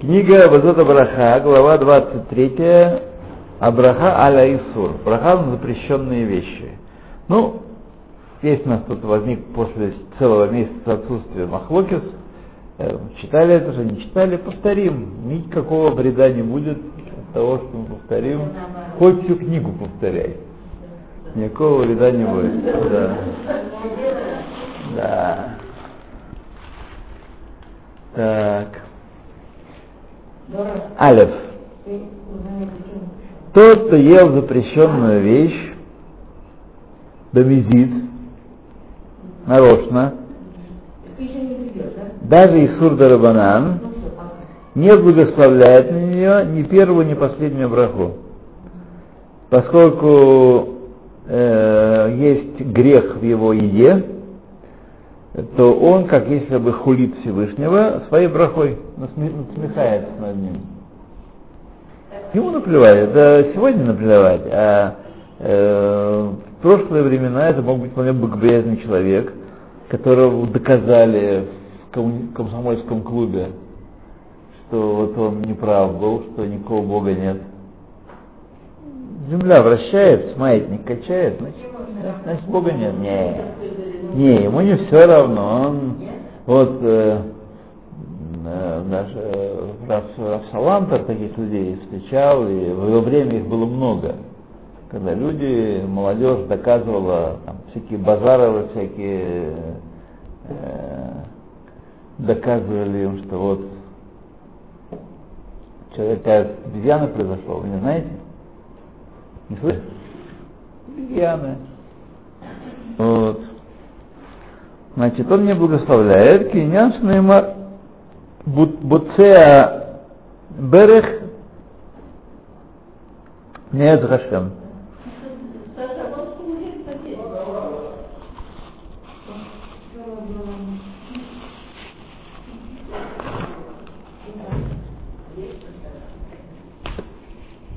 Книга Базота Браха, глава 23, Абраха аля Исур. Браха на запрещенные вещи. Ну, здесь у нас тут возник после целого месяца отсутствия Махлокис. Э, читали это же, не читали, повторим. Никакого вреда не будет от того, что мы повторим. Хоть всю книгу повторяй. Никакого вреда не будет. Да. Да. Так. Алев. Тот, кто ел запрещенную вещь, домизит, нарочно, даже Исур Дарабанан, не благословляет на нее ни первую, ни последнюю браху. Поскольку э, есть грех в его еде, то он, как если бы хулит Всевышнего, своей брахой насмехается над ним. Ему наплевать, да сегодня наплевать, а э, в прошлые времена это мог быть вполне богобоязный человек, которого доказали в комсомольском клубе, что вот он не прав был, что никакого Бога нет. Земля вращается, маятник качает, значит, значит Бога нет. Нет. Не, ему не все равно. Он, вот э, э, наш э, Рафсалантер таких людей встречал, и в его время их было много. Когда люди, молодежь доказывала там, всякие базаровы, всякие э, доказывали им, что вот человек от обезьяны произошел, вы не знаете? Не слышите? Обезьяны. Вот. Значит, он не благословляет. Киньян Шнеймар Буцеа Берех Нет Хашем.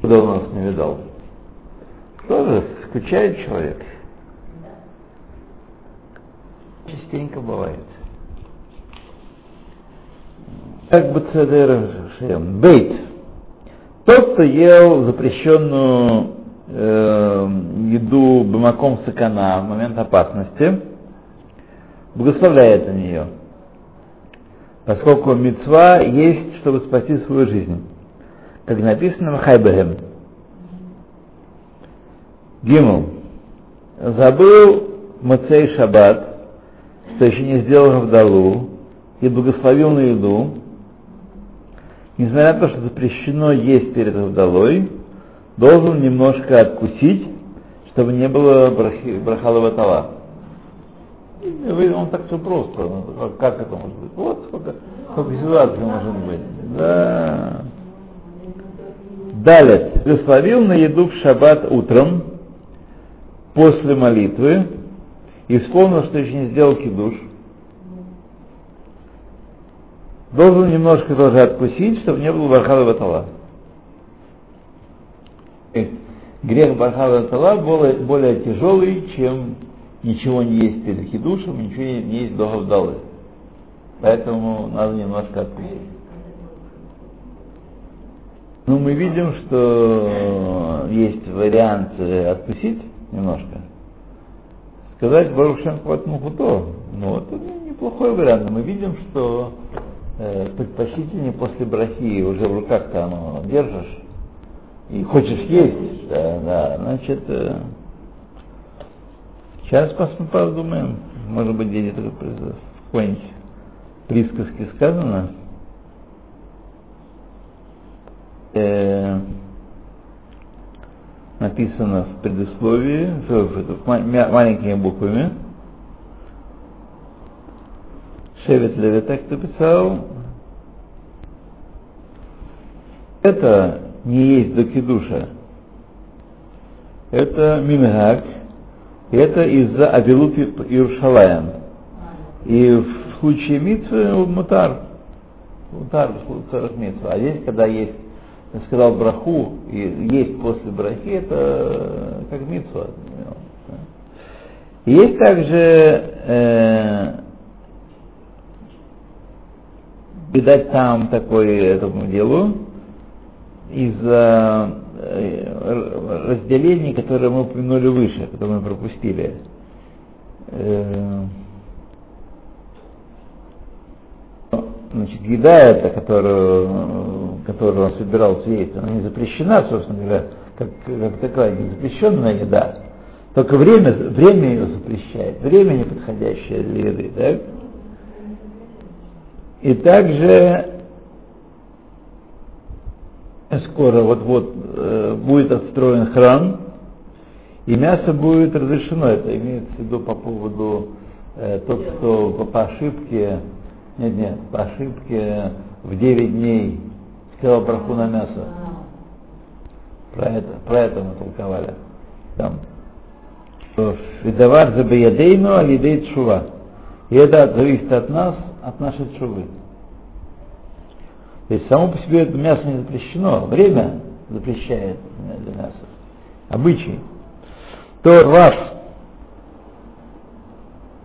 Давно нас не видал. Тоже скучает человек. Частенько бывает. Как бы цедер Бейт. Тот, кто ел запрещенную э, еду бамаком сакана в момент опасности, благословляет на нее. Поскольку мецва есть, чтобы спасти свою жизнь. Как написано в Хайбехем. Гимл. Забыл Мацей Шаббат, что еще не сделал Равдалу и благословил на еду, несмотря на то, что запрещено есть перед Равдалой, должен немножко откусить, чтобы не было брахалова тала. Он так все просто. Как это может быть? Вот сколько, сколько ситуаций может быть. Да. Далее. Благословил на еду в шаббат утром, после молитвы, и вспомнил, что еще не сделал кидуш, должен немножко тоже откусить, чтобы не было бархала батала. Грех бархала батала более, более тяжелый, чем ничего не есть перед хидушем, ничего не есть до Гавдалы. Поэтому надо немножко откусить. Ну, мы видим, что есть вариант откусить немножко – сказать Барушем Хватмухуто, ну, это неплохой вариант. Мы видим, что э, предпочтительнее после брахи уже в руках-то оно держишь и хочешь есть, да, да, значит, э, сейчас посмотрим, подумаем, может быть, где-то в какой-нибудь присказке сказано, э, написано в предисловии, маленькими буквами. Шевет Леви так написал. Это не есть докидуша. Это мимгак. Это из-за Авилут Иерушалаем. И в случае митвы мутар. Мутар в случае митвы. А здесь, когда есть сказал браху, и есть после брахи, это как митсва. Есть также э, там такое этому делу из-за э, разделений, которые мы упомянули выше, которые мы пропустили. Э, значит, еда эта, которую, которую он собирался есть, она не запрещена, собственно говоря, как, как такая не запрещенная еда. Только время, время ее запрещает, время неподходящее для еды. Так? И также скоро вот-вот э, будет отстроен храм, и мясо будет разрешено. Это имеется в виду по поводу э, тот, кто по, по ошибке, нет, нет, по ошибке в 9 дней сказал браху на мясо. Про это, про это мы толковали. Там. Видавар забиядейну алидей чува. И это зависит от нас, от нашей чувы. То есть само по себе это мясо не запрещено, время запрещает для мяса. Обычай. То вас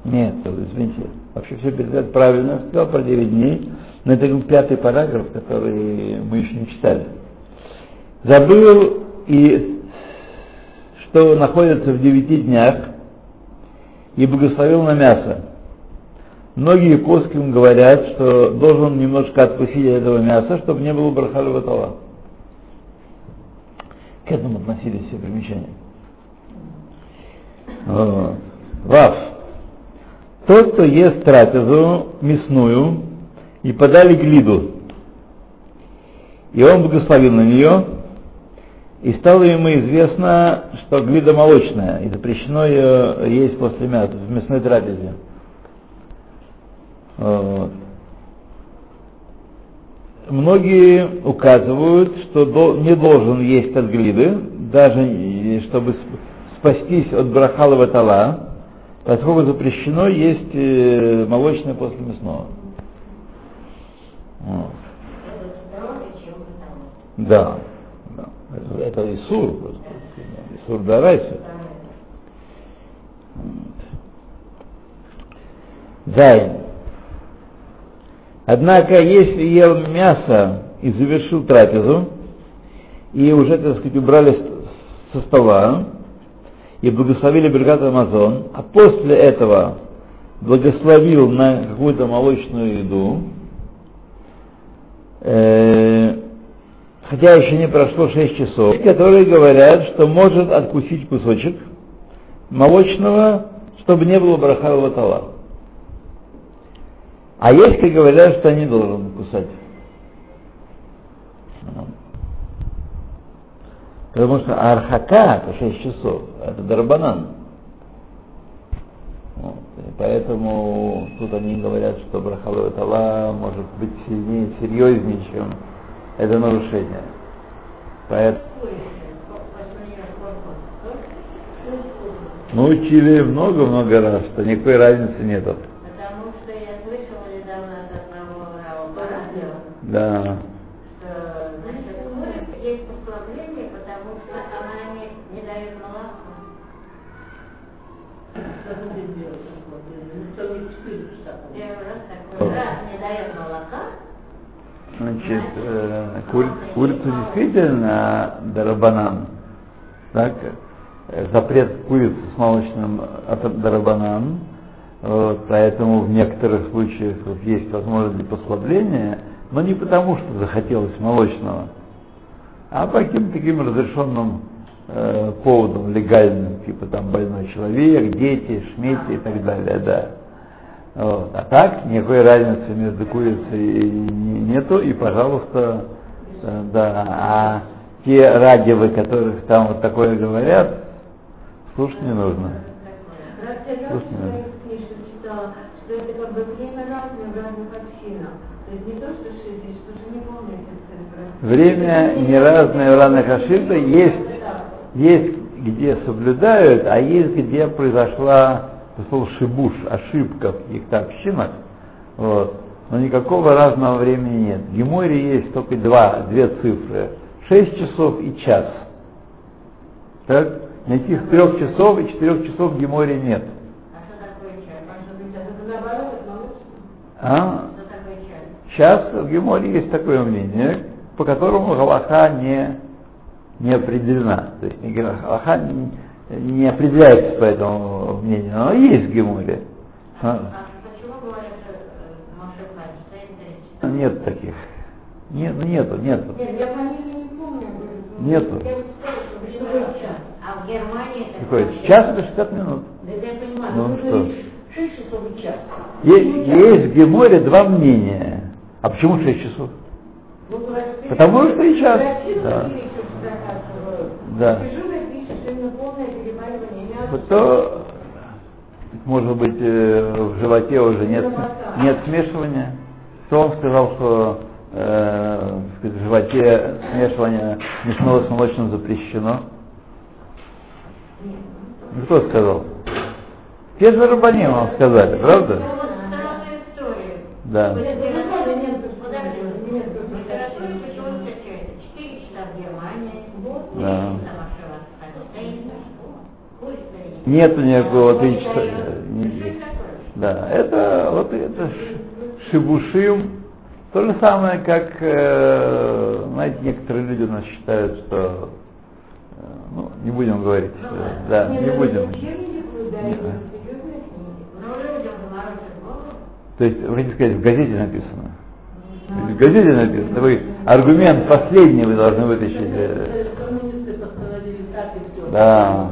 нет, извините, вообще все передать правильно, сказал про 9 дней, но это пятый параграф, который мы еще не читали. Забыл и что находится в девяти днях и благословил на мясо. Многие коским говорят, что должен немножко откусить этого мяса, чтобы не было брахалева тала. К этому относились все примечания. Вот. Вав. Тот, кто ест трапезу мясную и подали глиду, и он благословил на нее, и стало ему известно, что глида молочная, и запрещено ее есть после мяса, в мясной трапезе. Вот. Многие указывают, что не должен есть от глиды, даже чтобы спастись от брахалова тала, поскольку запрещено есть э, молочное после мясного. Вот. Да. Это, это Исур просто. Исур Дарайса. Зайн. Однако, если ел мясо и завершил трапезу, и уже, так сказать, убрали со стола, и благословили бригад Амазон, а после этого благословил на какую-то молочную еду, э, хотя еще не прошло 6 часов, которые говорят, что может откусить кусочек молочного, чтобы не было брахалого тала. А есть, кто говорят, что не должен кусать. Потому что архака, это 6 часов, это дарбанан. Вот. Поэтому тут они говорят, что брахалой тала может быть сильнее, серьезнее, чем это нарушение. Поэтому... Мы учили много-много раз, что никакой разницы нету. Потому что я слышала недавно от одного радио, Да. что значит, есть послабление, потому что она не, не дает молоко. Что будет делать? Что не четыре часа? Первый раз такой раз не дает молока, Значит, э, кури- курица действительно дарабанан. Так? Запрет курицы с молочным от дарабанан. Вот, поэтому в некоторых случаях вот, есть возможность для послабления, но не потому, что захотелось молочного, а по каким-то таким разрешенным э, поводам легальным, типа там больной человек, дети, шмети и так далее, да. Вот. А так никакой разницы между курицей и не- нету, и, пожалуйста, э, да, а те радивы, которых там вот такое говорят, слушать не нужно. Это как бы время не то, что 60, что же не помню эти цифры. Время не разное в разных ошибках, есть, есть где соблюдают, а есть где произошла произошел шибуш, ошибка в каких-то общинах, вот. но никакого разного времени нет. В Геморе есть только два, две цифры, 6 часов и час. Так? Никаких трех часов и четырех часов в Геморе нет. а что такое? А молочное. А? Сейчас в Геморе есть такое мнение, по которому Галаха не, не определена. То есть Галаха не, не определяется по этому мнению, но есть в Геморе. А, А э? Нет таких. Нет, ну нету, нету. Нет, я фамилии не помню. Нету. Я вот сказала, что почему час. А в Германии это Какой? Час это 60 минут. Да это я понимаю, Ну, что? лишь 6 часов и час. Есть, есть в Геморе два мнения. А почему 6 часов? Ну, Потому что и час. Да. или что заказываю? Да. Тяжелое может быть, э, в животе уже нет, нет смешивания. То он сказал, что э, в животе смешивание мясного с молочным запрещено. Ну, Кто сказал? Те же рабаним вам сказали, правда? Да. В литературе- Ну, нет, подожди, нет, в литературе почему-то встречается 4 часа в Германии, вот, Да. часа Моше Хадж, курица или Нету никакого такое? Да, это вот это шибушим. То же самое, как, э, знаете, некоторые люди у нас считают, что, э, ну, не будем говорить, да, Нет, не ну, будем. Не. Ну, голову. То есть, вы хотите сказать, в газете написано. В газете написано. Вы аргумент последний вы должны вытащить. э. Да.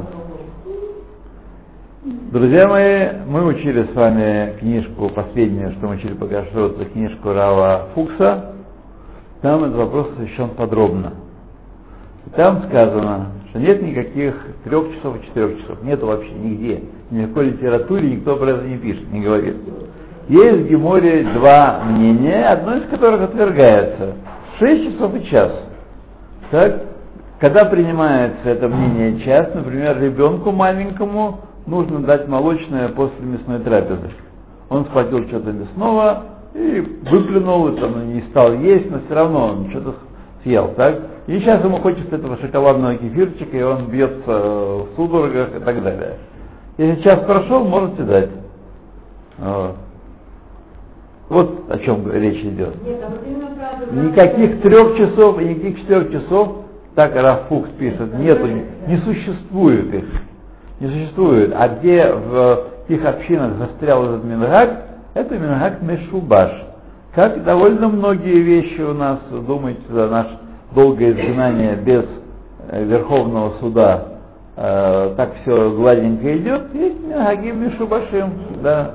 Друзья мои, мы учили с вами книжку, последнюю, что мы учили по Кашруту, книжку Рава Фукса. Там этот вопрос освещен подробно. И там сказано, что нет никаких трех часов и четырех часов. Нету вообще нигде. Ни в какой литературе никто про это не пишет, не говорит. Есть в Геморе два мнения, одно из которых отвергается. Шесть часов и час. Так? Когда принимается это мнение час, например, ребенку маленькому нужно дать молочное после мясной трапезы. Он схватил что-то мясного и выплюнул, и там, не стал есть, но все равно он что-то съел, так? И сейчас ему хочется этого шоколадного кефирчика, и он бьется в судорогах и так далее. Если час прошел, можете дать. Вот. Вот о чем речь идет. Нет, а вот. Никаких трех часов и никаких четырех часов, так Рафукс пишет, нету, не существует их. Не существует. А где в тех общинах застрял этот Мингак, это Мингак Мешубаш. Как довольно многие вещи у нас, думаете, за наше долгое изгнание без э, Верховного суда, э, так все гладенько идет, есть Мингаги Мешубашим, да.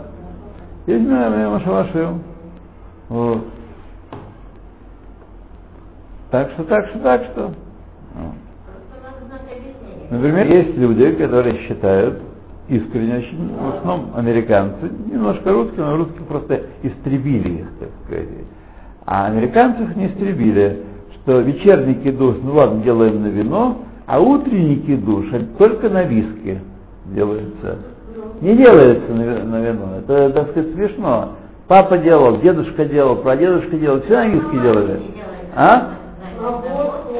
Есть Мингаги Мешубашим. Вот. Так что, так что, так что. Вот. Просто надо знать объяснение. Например, есть люди, которые считают, искренне очень, в основном американцы, немножко русские, но русские просто истребили их, так сказать. А американцы их не истребили, что вечерний кидуш, ну ладно, делаем на вино, а утренний кидуш только на виске делается. Не делается на, на вино, это, так сказать, смешно. Папа делал, дедушка делал, прадедушка делал, все на виске делали. А?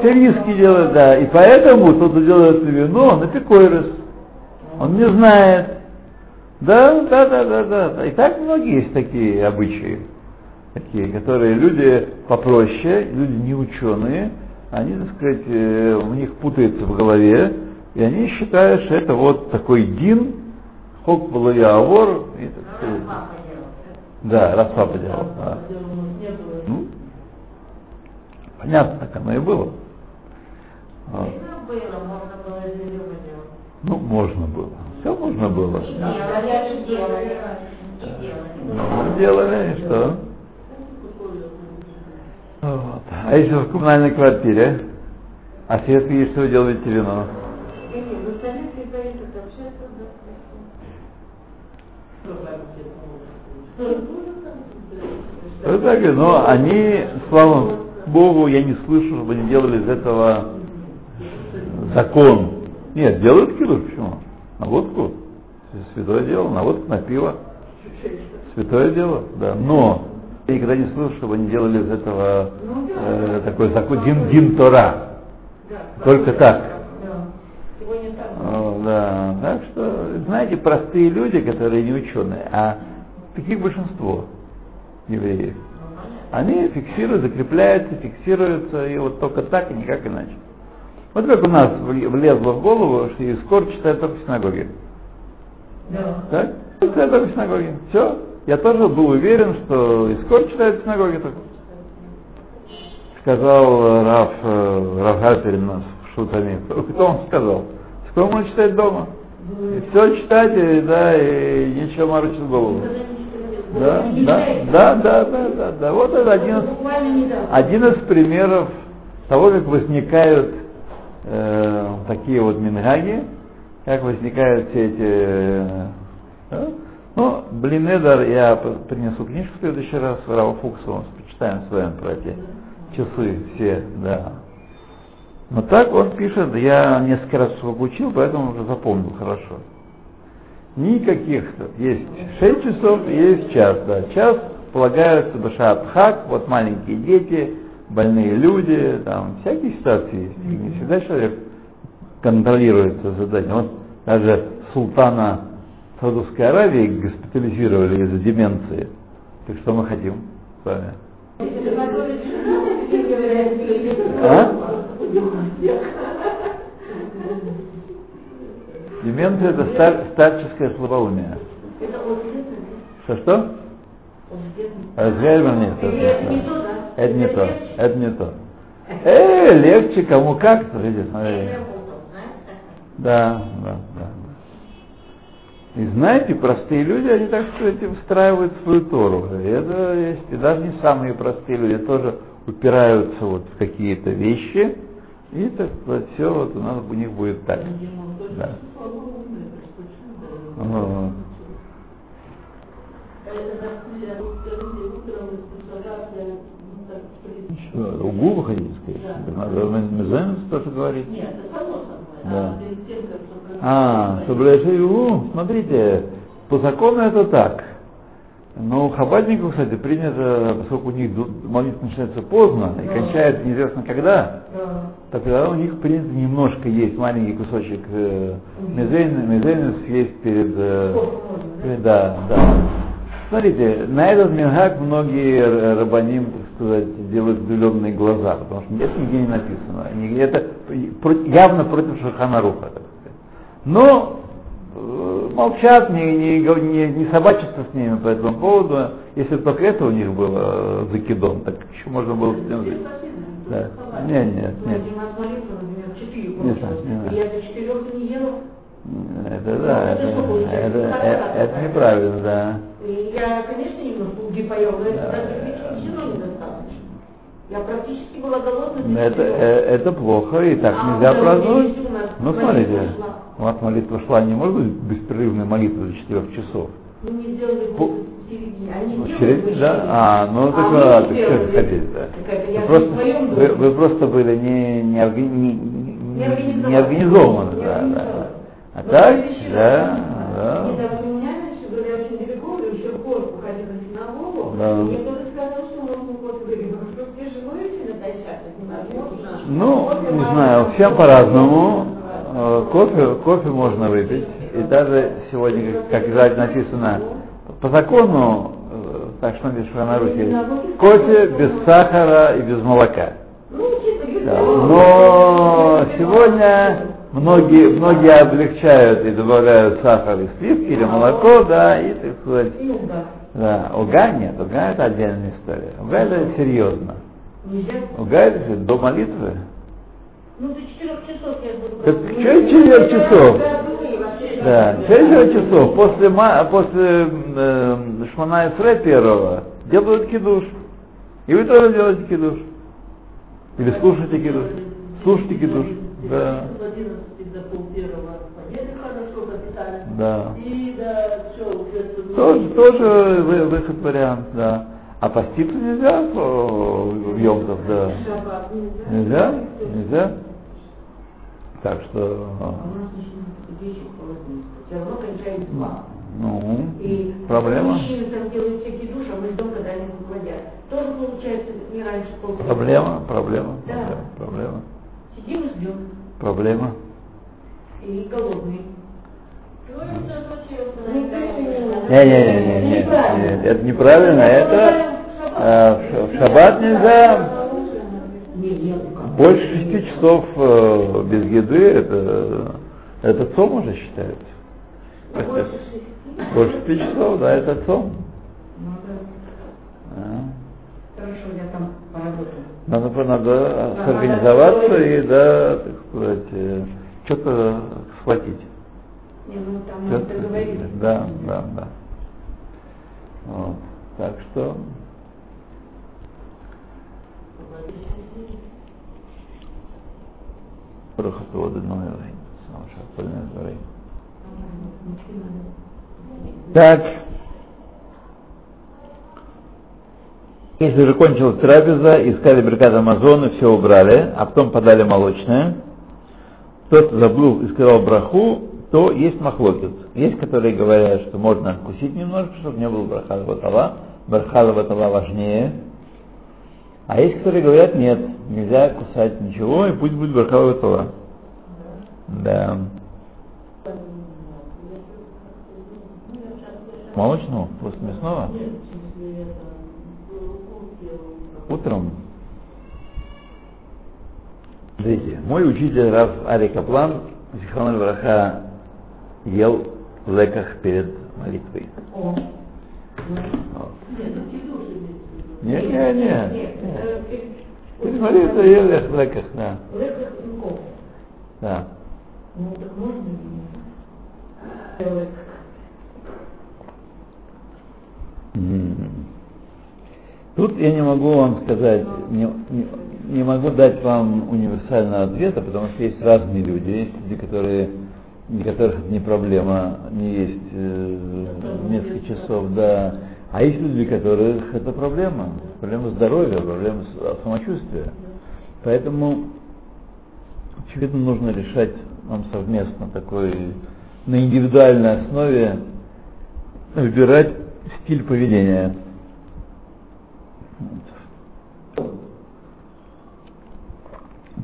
Все виски делают, да. И поэтому тот, кто делает на вино, он эпикойрос. Он не знает. Да, да, да, да, да. И так многие есть такие обычаи. Такие, которые люди попроще, люди не ученые, они, так сказать, э, у них путается в голове, и они считают, что это вот такой дин, хок авор, и, так сказать, Папа делал. да, раз папа делал. да. Ну, понятно, так оно и было. Вот. Ну, можно было. Ну. Все можно было. И делали, и делали. Ну, делали, и что? Вот. А если в коммунальной квартире, а свет видишь, что делаете вино? Ну. Вот так, и, но они, слава Богу, я не слышу, чтобы они делали из этого закон. Нет, делают кидуш, почему? На водку. Святое дело, на водку, на пиво. Святое дело, да. Но я никогда не слышал, чтобы они делали из этого э, такой закон, дин, дин Тора. Только так. Да. О, да. Так что, знаете, простые люди, которые не ученые, а таких большинство евреев. Они фиксируют, закрепляются, фиксируются, и вот только так и никак иначе. Вот как у нас вл- влезло в голову, что Искор читает только в синагоге. Да. Так? Читает только в синагоге. Все. Я тоже был уверен, что Искор читает в синагоге только. Сказал э, Раф, э, Раф Гаперин нас шутами. Кто он сказал? Сколько он читает дома? И все читать, и, да, и ничего морочить голову. Да, да, да, да, да, да, да. Вот это один из один из примеров того, как возникают э, такие вот мингаги, как возникают все эти... э, да? Ну, блин, Эдар, я принесу книжку в следующий раз, Рава Фуксу, почитаем с вами про эти часы все, да. Но так он пишет, я несколько раз его учил, поэтому уже запомнил хорошо. Никаких. Есть 6 часов, есть час, да. Час полагается Башат Хак, вот маленькие дети, больные люди, там всякие ситуации есть. Не всегда человек контролирует это задание. Вот даже султана Саудовской Аравии госпитализировали из-за деменции. Так что мы хотим с вами? А? Деменция это стар- старческое слабоумие. Это. Что что? Альцгеймер нет. это Это не то? Это не то. Э, легче кому как, знаешь, как? Да, да, да. И знаете, простые люди, они, так сказать, встраивают свою Тору. И это есть, и даже не самые простые люди тоже упираются вот в какие-то вещи, и так сказать, все вот у нас у них будет так. Да. Вот. Что, угу вы хотите сказать? Надо Мезенс тоже говорить? Нет, это само. Да. А ну, смотрите, по закону это так. Но у хабадников, кстати, принято, поскольку у них молитва начинается поздно и кончается неизвестно когда, Да. так тогда у них принято немножко есть маленький кусочек э, мезейна, мезейна съесть перед... э, да? перед- да, да. Смотрите, на этот мингак многие рабаним, сказать, делают удивленные глаза, потому что это нигде не написано. Это явно против Шаханаруха, так сказать. Но э, молчат, не, не, не, не собачатся с ними по этому поводу. Если только это у них было э, закидон, так еще можно было с ним жить. Да. Нет, нет, нет. Не знаю, не знаю. И я до четырех не ела. Это да, это, это, это- это неправильно, да. Я, конечно, немножко уги поела, но это Да. практически все равно недостаточно. Я практически была голодна. Это, э, это плохо, и так А нельзя нас праздновать. нас Ну, молитва смотрите, шла. у вас молитва шла, не может быть беспрерывной молитвы до четырех часов. Мы не сделали По-. Они делают середине, в да? А, ну так А ладно, так сделали. что хотите, да. Вы просто, вы, вы просто были не, не, не, не- Не организованы. да, да. А Но так, следующий да, раз, да. Недавно у меня, значит, были очень далеко, и еще в Корпу ходили на синагогу. Да. И Мне кто-то сказал, что можно кофе говорить, ну что где же вы натощак, это невозможно. Ну, не знаю, всем по-разному. Э, Кофе, кофе можно выпить. И даже сегодня, как, написано, по закону, э, так что написано на Руси, кофе без сахара и без молока. Но сегодня многие, многие облегчают и добавляют сахар и сливки или молоко, да, и, так сказать, да, уга нет, уга это отдельная история. Уга это серьезно. Уга это до молитвы. Ну, до четырех часов я буду. Так чё четырех часов? Да, через часов после, после э, Шмана Исре первого делают кидуш. И вы тоже делаете кидуш. Или слушайте кидуш. Слушайте кидуш. Да, В 11 до пол первого поели хорошо, капитально. да. Тоже, тоже вы- выход вариант, да. А поститься нельзя о, в Йомтов, да. Нельзя. Нельзя? Так что, А ну, И проблема. мужчины там делают всякие душ, а мы ждем, когда они выходят. Тоже получается не раньше полчаса. Проблема, проблема, Да. проблема, проблема. Сидим и ждем. Проблема. И голодные. И что случилось? Ну, Не-не-не, это неправильно, это А в, шаббат нельзя больше шести часов э, без еды, это, это цом уже считается. Больше шести? Больше шести часов, да, это цом. Ну, да. А. Хорошо, я там поработаю. Надо, надо организоваться и, да, так сказать, э, что-то схватить. Не, ну там договориться. Да, да, да. Вот. Так что Брахату одной Так. Если уже кончилась трапеза, искали брикад Амазона, все убрали, а потом подали молочное, тот забыл и сказал браху, то есть махлокет. Есть, которые говорят, что можно откусить немножко, чтобы не было брахала ватала. Брахала ватала важнее. А есть, которые говорят, нет, нельзя кусать ничего, и пусть будет брахала ватала. Да. Молочного? После мясного? Утром. Смотрите, мой учитель Раф Ари Каплан, Зихрон Враха, ел в леках перед молитвой. О. Вот. Нет, ну тяжело же Не, не, не. Нет, э, перед- молитвой ел в леках, да. В леках да. Ну, так можно или нет? Лек. М. Тут я не могу вам сказать, не, не, не могу дать вам универсального ответа, потому что есть разные люди. Есть люди, которые, для которых не проблема, не есть э, несколько часов, да. А есть люди, для которых это проблема. Проблема здоровья, проблема с- самочувствия. Поэтому, очевидно, нужно решать нам совместно такой, на индивидуальной основе выбирать стиль поведения.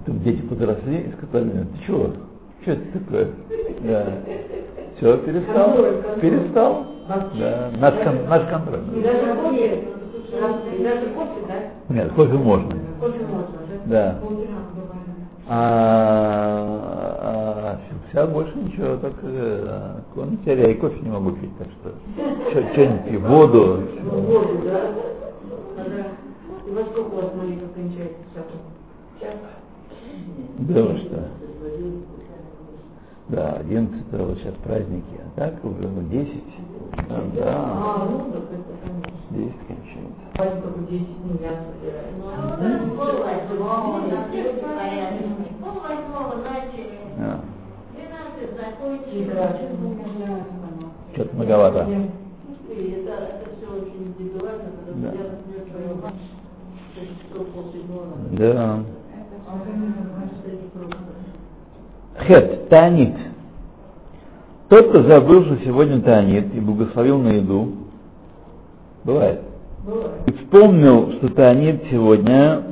Тут дети подросли и сказали, ты чего? Что это такое? Да. Все, перестал. Контроль. Перестал. Да. Наш, кон- наш контроль. И даже кофе, и даже кофе, да? Нет, кофе можно. Кофе можно, да? Да. Бывает. А, а вся больше ничего, так э, ну, теперь я и кофе не могу пить, так что что-нибудь пью, воду. Ну, воду, да? И во сколько у вас молитва кончается? Час? Да что? Да, 11 вот сейчас праздники, а так уже ну, 10. Да, да, А, ну, так это, конечно. 10 кончается. Только 10, ну, я собираю. Ну, у нас пол восьмого, на всех порядке. Пол восьмого начали, А, 12 закончили. Да. что-то многовато. И это, это все очень индивидуально, потому Да. что я, например, свою мать шесть часов полседьмого. Да. А у меня, кажется, это просто. Хет, Таанит. Тот, кто забыл, что сегодня Таанит и благословил на еду, бывает. И вспомнил, что Таанит сегодня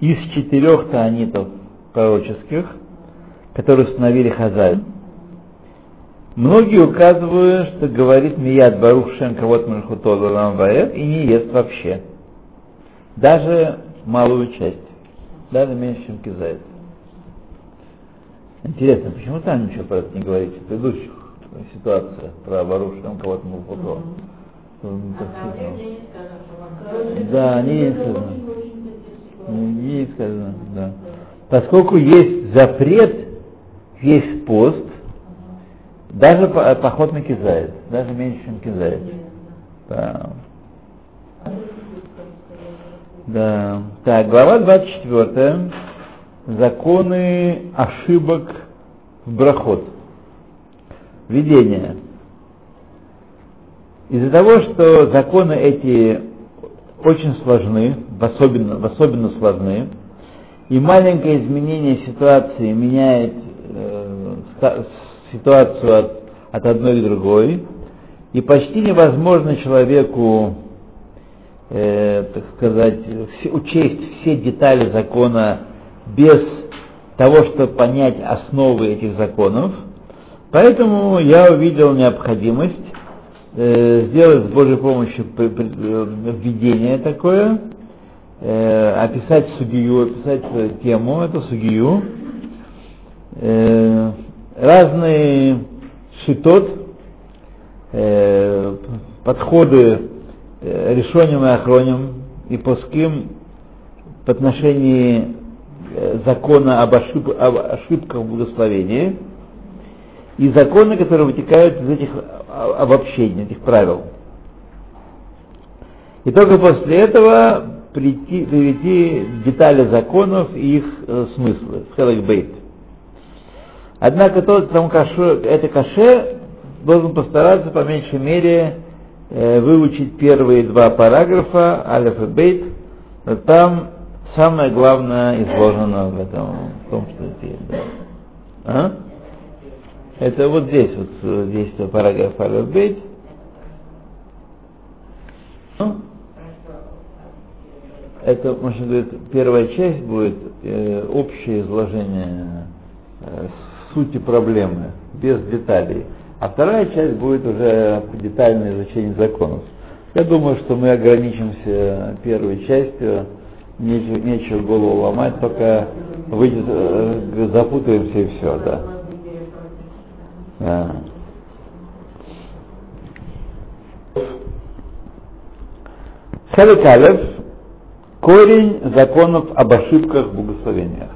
из четырех Таанитов пророческих, которые установили Хазаль. Многие указывают, что говорит Мияд Барух Шем Кавот Мельхутол Улам Ваэт и не ест вообще. Даже малую часть. Даже меньше, чем кизает. Интересно, почему там ничего про это не говорите? В предыдущих ситуациях про Барух Шем Кавот Мельхутол. А там не сказано, что Да, не сказано. Не, сказано, да. Поскольку есть запрет, есть пост, даже по- поход на кизает, даже меньше, чем кизает. Да. Да. Так, глава 24. Законы ошибок в брахот. Введение. Из-за того, что законы эти очень сложны, в особенно, в особенно сложны, и маленькое изменение ситуации меняет э, ситуацию от, от одной к другой, и почти невозможно человеку, э, так сказать, учесть все детали закона без того, чтобы понять основы этих законов. Поэтому я увидел необходимость э, сделать с Божьей помощью э, введение такое, э, описать судью, описать э, тему, эту судью, э, разные шитот, э, подходы э, решением и охроним и пуским в отношении закона об, ошиб- об ошибках в благословении и законы, которые вытекают из этих о- обобщений, этих правил. И только после этого прийти, привести детали законов и их э, смыслы, хелек. Однако тот, кому каше, это каше, должен постараться по меньшей мере э, выучить первые два параграфа, алиф и бейт, там самое главное изложено в этом, в том, что здесь. Да. А? Это вот здесь, вот э, здесь параграф алиф бейт. Ну, это, можно говорить, первая часть будет э, общее изложение э, сути проблемы, без деталей. А вторая часть будет уже детальное изучение законов. Я думаю, что мы ограничимся первой частью, нечего, нечего голову ломать, пока выйдет, э, запутаемся и все, да. да. Халикалев – корень законов об ошибках в богословениях.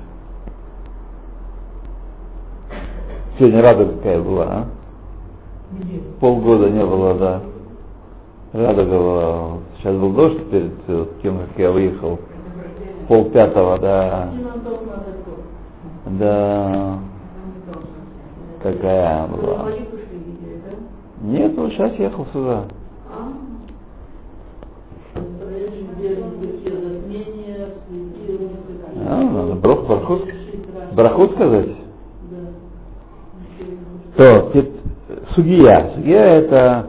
Сегодня радуга какая была, а? Полгода не было, да. Радуга была. Сейчас был дождь перед э, тем, как я выехал. Пол пятого, да. Да. Какая была. Нет, вот сейчас ехал сюда. А, надо брох, брахут, брахут сказать. То, тет- судья. Судья это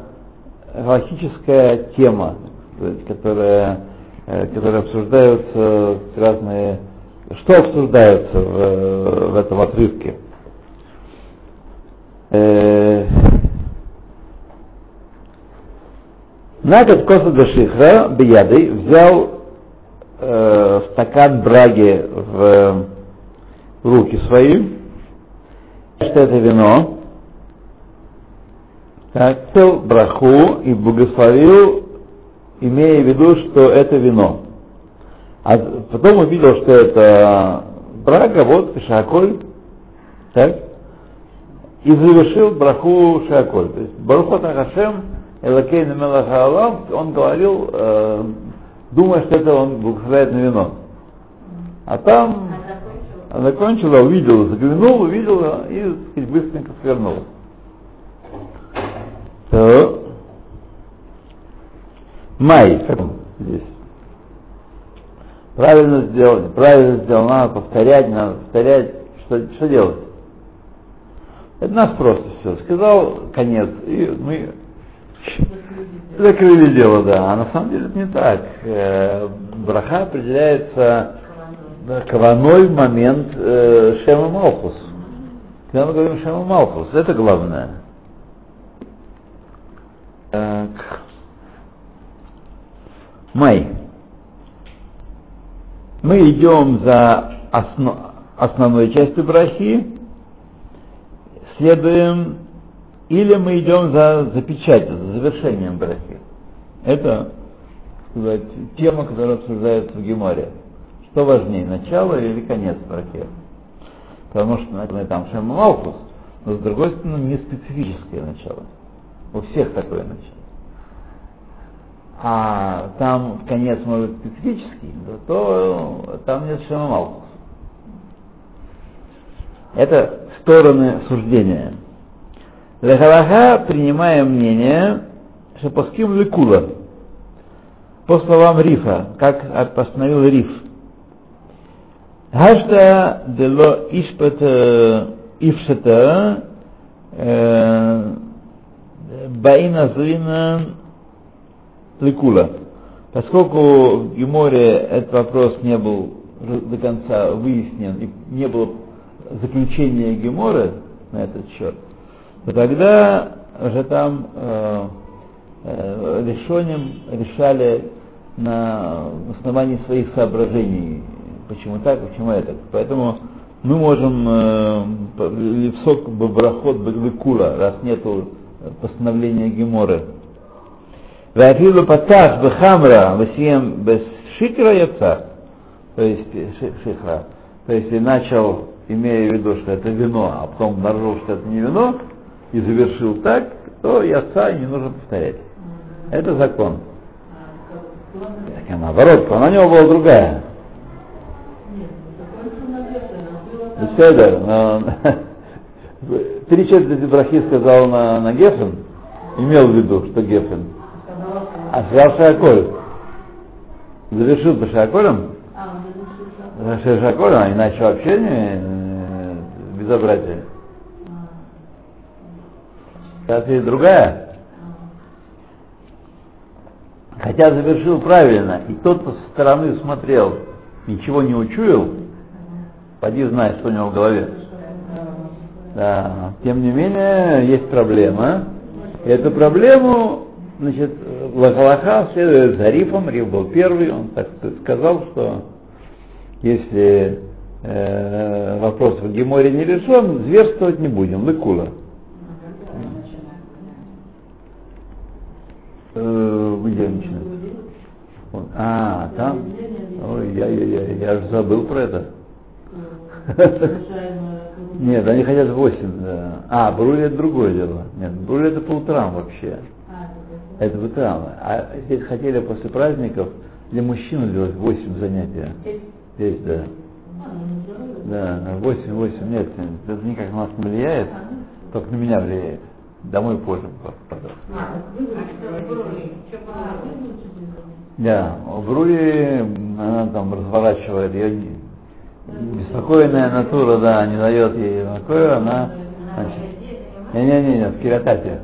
галактическая тема, которая, э, которая обсуждаются разные, что обсуждается в, в этом отрывке. Э, Нагад Коса Дашихра Биядой взял э, стакан браги в, в руки свои, что это вино, так, пел браху и благословил, имея в виду, что это вино. А потом увидел, что это брага, вот шаколь, так, и завершил браху шаколь. То есть Барухот Ахашем, Элакейна Мелахалам, он говорил, э, думая, что это он благословляет на вино. А там она закончила, увидела, заглянул, увидела и так сказать, быстренько свернула. То май здесь. Правильно сделали, правильно сделано, надо повторять, надо повторять. Что, что делать? Это нас просто все. Сказал конец, и мы закрыли дело, да. А на самом деле это не так. Э, Браха определяется каваной в момент э, Шема Малхус. Когда мы говорим Шема Малхус, это главное. Так. Май. Мы идем за осно- основной частью брахи, следуем, или мы идем за, за печатью, за завершением брахи. Это, сказать, тема, которая обсуждается в Геморе. Что важнее, начало или конец брахи? Потому что наверное, там Шема Малхус, но с другой стороны не специфическое начало. У всех такое начало. А там конец может быть специфический, то там нет Шема Малхус. Это стороны суждения. Лехалаха принимаем мнение, что паским лекула, по словам Рифа, как постановил Риф. Гашта дело ишпата ившата баина злина лекула. Поскольку в Геморе этот вопрос не был до конца выяснен и не было заключения Геморы на этот счет, то тогда уже там э, э, решением решали на основании своих соображений, почему так, почему это. Поэтому мы можем э, левсок бабрахот бекула, раз нету постановления Геморы. Вафилу патах бехамра васием без шикра яца, то есть ши- шихра, то есть и начал, имея в виду, что это вино, а потом обнаружил, что это не вино, и завершил так, то яца не нужно повторять. Это закон. Так, а наоборот, она у него была другая. Беседа, но три четверти брахи сказал на, на Гефен, имел в виду, что Гефен. А сказал Шиаколь. Завершил по Шиаколем, Шиаколем, а иначе вообще не э, безобразие. Сейчас есть другая. Хотя завершил правильно, и тот, кто со стороны смотрел, ничего не учуял, поди знай, что у него в голове. Да. Тем не менее, есть проблема. И эту проблему, значит, Лахалаха следует за Рифом, Риф был первый, он так сказал, что если э, вопрос в Геморе не решен, зверствовать не будем, лыкула. Э, где начинать? Вот. А, там? Ой, я, я, я, я же забыл про это. Нет, они хотят 8, да. А, брули это другое дело. Нет, брули это по утрам вообще. Это утрам. А здесь хотели после праздников для мужчин делать 8 занятия. Здесь, да. Да, 8, 8, нет, это никак на нас не влияет, только на меня влияет. Домой позже попаду. Да, у Брули она там разворачивает, ее беспокойная натура, да, не дает ей покоя, она, не-не-не, в Киратате.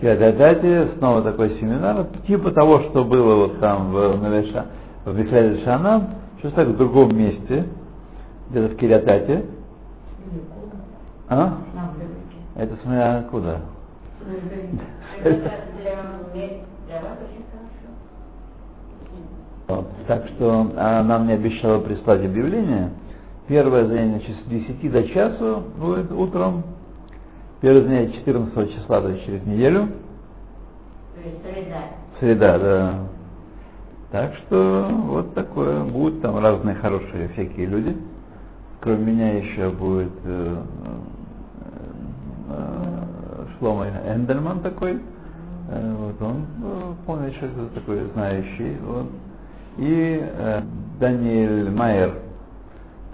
Киратате снова такой семинар, типа того, что было вот там в Навеша, в Михаиле Шана, что так в другом месте, где-то в Киратате. А? Это смотря куда. Так что она мне обещала прислать объявление. Первое занятие с 10 до часу будет утром. Первое занятие 14 числа, то есть через неделю. То есть среда. Среда, да. Так что вот такое. Будут там разные хорошие всякие люди. Кроме меня еще будет э, э, Шлома Эндельман такой. Э, вот он э, что это такой знающий. Вот. И э, Даниэль Майер,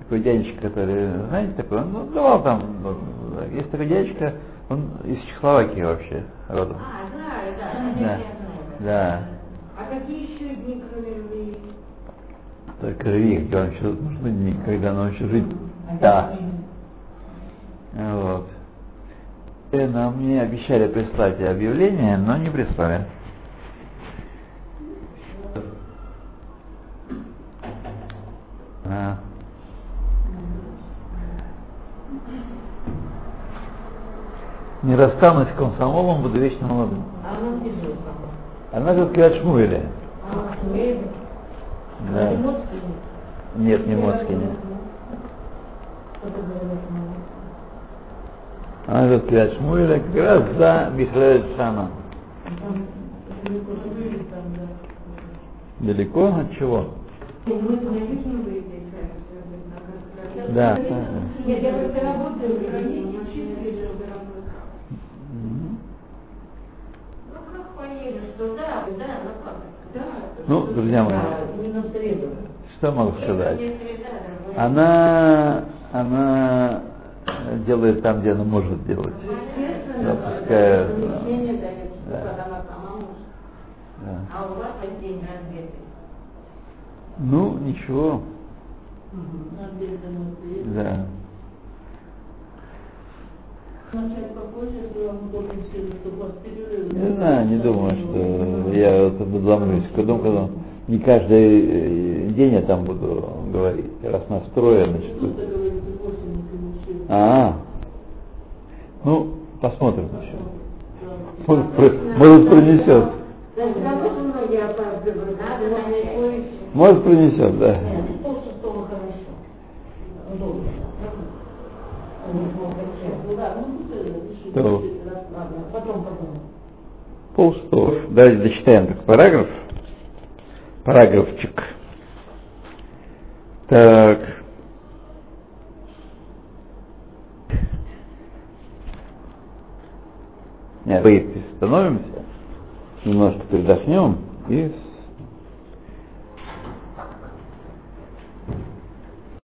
такой дядечка, который, знаете, такой, он ну, давал там, ну, есть такой дядечка, он из Чехословакии вообще родом. А, знаю, да, Да. я знаю. Да. А какие еще дни, кроме любви? Только ревик, где он еще нужны дни, когда научится жить. Да. Вот. И нам мне обещали прислать объявление, но не прислали. А. Не расстанусь с комсомолом, буду вечно молодым. А она где? Она. А, в Шмуэле? Да. А? Нет, не мама? Она живет в Киат-Шмуэле, как раз за Михаэль Шана. Далеко от чего? Выйти, Да. Я, я просто работаю в границе, чистые же работаю. Мгм. Ну как поедешь туда, да, ну? Да. Ну, друзья мои, что могу сказать? Она, она делает там, где она может делать. Запускает. Да. Да. А у вас весь день разбитый. Ну, ничего, да. Не знаю, не думаю, что я вот обозломлюсь. Потом, когда не каждый э, день я там буду говорить. Раз настроен, значит... А, -а. ну, посмотрим еще. Может, принесет. Может, принесет, да. Что? Полстов. Давайте дочитаем так параграф. Параграфчик. Так. Нет, мы остановимся, немножко передохнем и